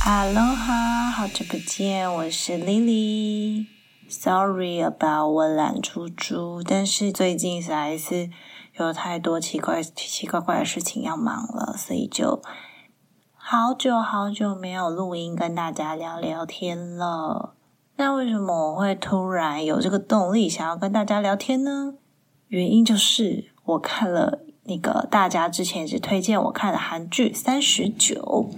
哈喽哈，好久不见，我是 Lily。Sorry about 我懒猪猪，但是最近实在是有太多奇怪、奇奇怪怪的事情要忙了，所以就好久好久没有录音跟大家聊聊天了。那为什么我会突然有这个动力想要跟大家聊天呢？原因就是我看了那个大家之前一直推荐我看的韩剧《三十九》。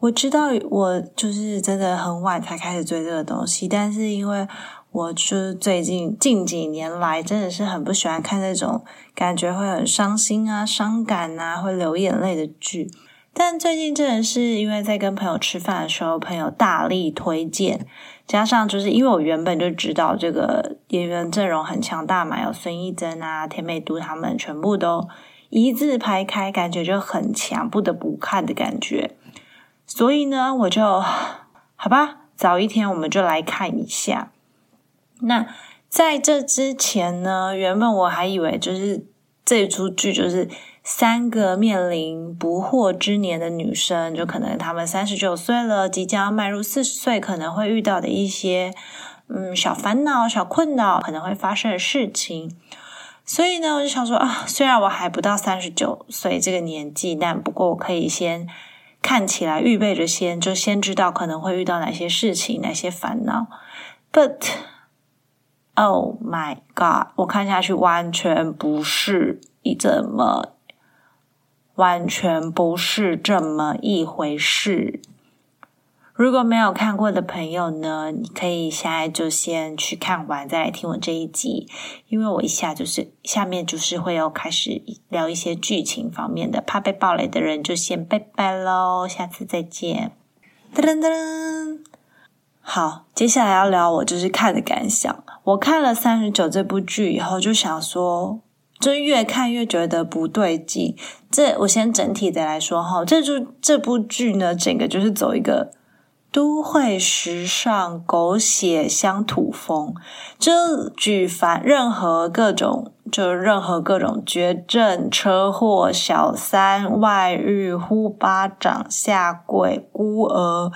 我知道我就是真的很晚才开始追这个东西，但是因为我就是最近近几年来真的是很不喜欢看那种感觉会很伤心啊、伤感啊、会流眼泪的剧。但最近真的是因为在跟朋友吃饭的时候，朋友大力推荐，加上就是因为我原本就知道这个演员阵容很强大嘛，有孙艺珍啊、田美都他们全部都一字排开，感觉就很强，不得不看的感觉。所以呢，我就好吧，早一天我们就来看一下。那在这之前呢，原本我还以为就是这出剧就是三个面临不惑之年的女生，就可能她们三十九岁了，即将迈入四十岁，可能会遇到的一些嗯小烦恼、小困扰，可能会发生的事情。所以呢，我就想说啊，虽然我还不到三十九岁这个年纪，但不过我可以先。看起来预备着先，就先知道可能会遇到哪些事情、哪些烦恼。But oh my god，我看下去完全不是一这么，完全不是这么一回事。如果没有看过的朋友呢，你可以现在就先去看完，再来听我这一集。因为我一下就是下面就是会有开始聊一些剧情方面的，怕被暴雷的人就先拜拜喽，下次再见。噔噔噔，好，接下来要聊我就是看的感想。我看了三十九这部剧以后，就想说，就越看越觉得不对劲。这我先整体的来说哈，这就这部剧呢，整个就是走一个。都会时尚狗血乡土风，这举凡任何各种，就任何各种绝症、车祸、小三、外遇、呼巴掌、下跪、孤儿，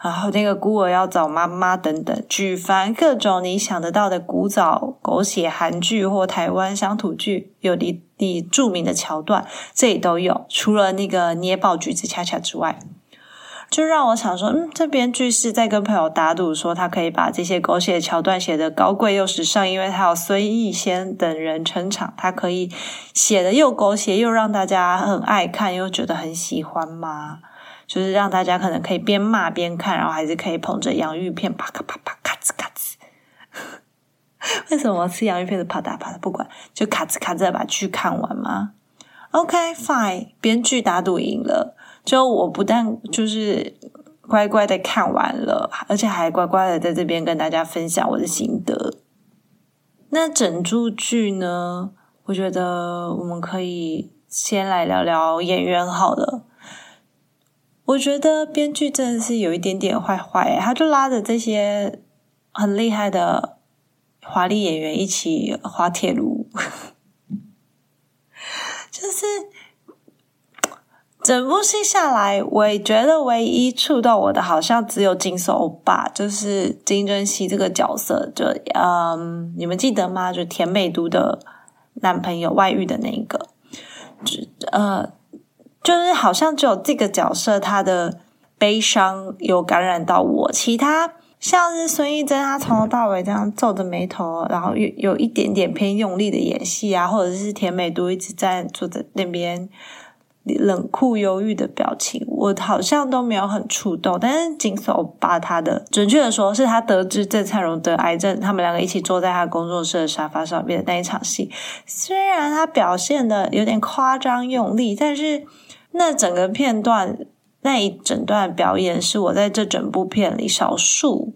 然后那个孤儿要找妈妈等等，举凡各种你想得到的古早狗血韩剧或台湾乡土剧，有你你著名的桥段，这里都有。除了那个捏爆橘子恰恰之外。就让我想说，嗯，这编剧是在跟朋友打赌，说他可以把这些狗血桥段写得高贵又时尚，因为他有孙艺仙等人撑场，他可以写的又狗血又让大家很爱看，又觉得很喜欢吗？就是让大家可能可以边骂边看，然后还是可以捧着洋芋片啪咔啪啪咔吱咔吱。为什么吃洋芋片的啪嗒啪嗒？不管，就咔吱咔吱把剧看完吗？OK，fine，编剧打赌赢了。就我不但就是乖乖的看完了，而且还乖乖的在这边跟大家分享我的心得。那整部剧呢，我觉得我们可以先来聊聊演员好了。我觉得编剧真的是有一点点坏坏，他就拉着这些很厉害的华丽演员一起滑铁卢，就是。整部戏下来，我觉得唯一触到我的，好像只有金手欧巴，就是金正熙这个角色。就嗯，你们记得吗？就田美都的男朋友外遇的那一个，就呃，就是好像只有这个角色，他的悲伤有感染到我。其他像是孙艺珍，他从头到尾这样皱着眉头，然后有有一点点偏用力的演戏啊，或者是田美都一直在坐在那边。冷酷忧郁的表情，我好像都没有很触动。但是金手把他的，准确的说，是他得知郑灿荣得癌症，他们两个一起坐在他工作室的沙发上面的那一场戏。虽然他表现的有点夸张用力，但是那整个片段那一整段表演，是我在这整部片里少数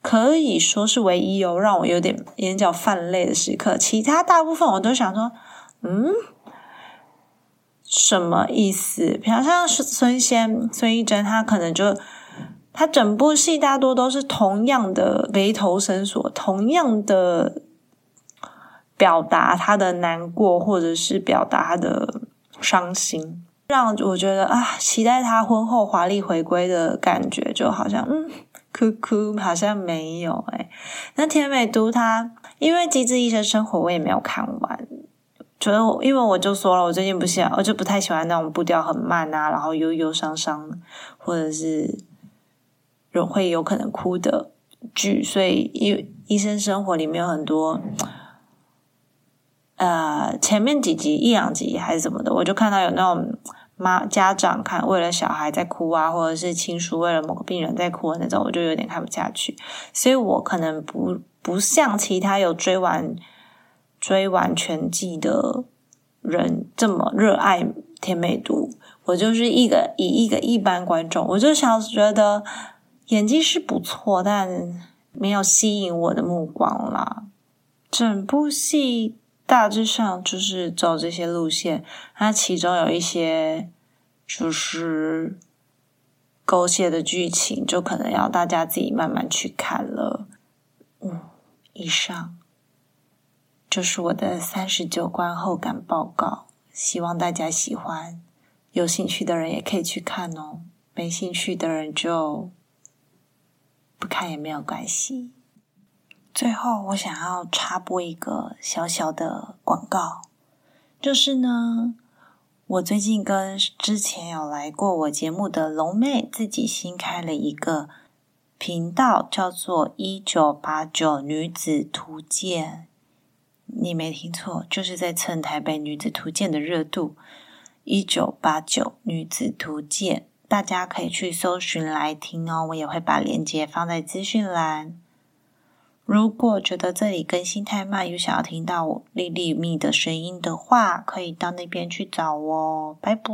可以说是唯一有让我有点眼角泛泪的时刻。其他大部分我都想说，嗯。什么意思？比方像孙孙仙、孙艺珍，他可能就他整部戏大多都是同样的眉头深锁，同样的表达他的难过，或者是表达他的伤心，让我觉得啊，期待他婚后华丽回归的感觉，就好像嗯，哭哭，好像没有哎。那田美都他，因为《机智医生生活》我也没有看完，觉得因为我就说了，我最近不喜欢，我就不太喜欢那种步调很慢啊，然后忧忧伤伤，或者是有会有可能哭的剧，所以医医生生活里面有很多。呃，前面几集一两集还是什么的，我就看到有那种妈家长看为了小孩在哭啊，或者是亲属为了某个病人在哭的那种，我就有点看不下去。所以我可能不不像其他有追完追完全季的人这么热爱甜美度。我就是一个以一个一般观众，我就想觉得演技是不错，但没有吸引我的目光啦。整部戏。大致上就是走这些路线，它其中有一些就是狗血的剧情，就可能要大家自己慢慢去看了。嗯，以上就是我的三十九观后感报告，希望大家喜欢。有兴趣的人也可以去看哦，没兴趣的人就不看也没有关系。最后，我想要插播一个小小的广告，就是呢，我最近跟之前有来过我节目的龙妹自己新开了一个频道，叫做“一九八九女子图鉴”。你没听错，就是在蹭台北女子图鉴的热度，“一九八九女子图鉴”，大家可以去搜寻来听哦。我也会把链接放在资讯栏。如果觉得这里更新太慢，又想要听到我丽丽蜜的声音的话，可以到那边去找我。拜拜。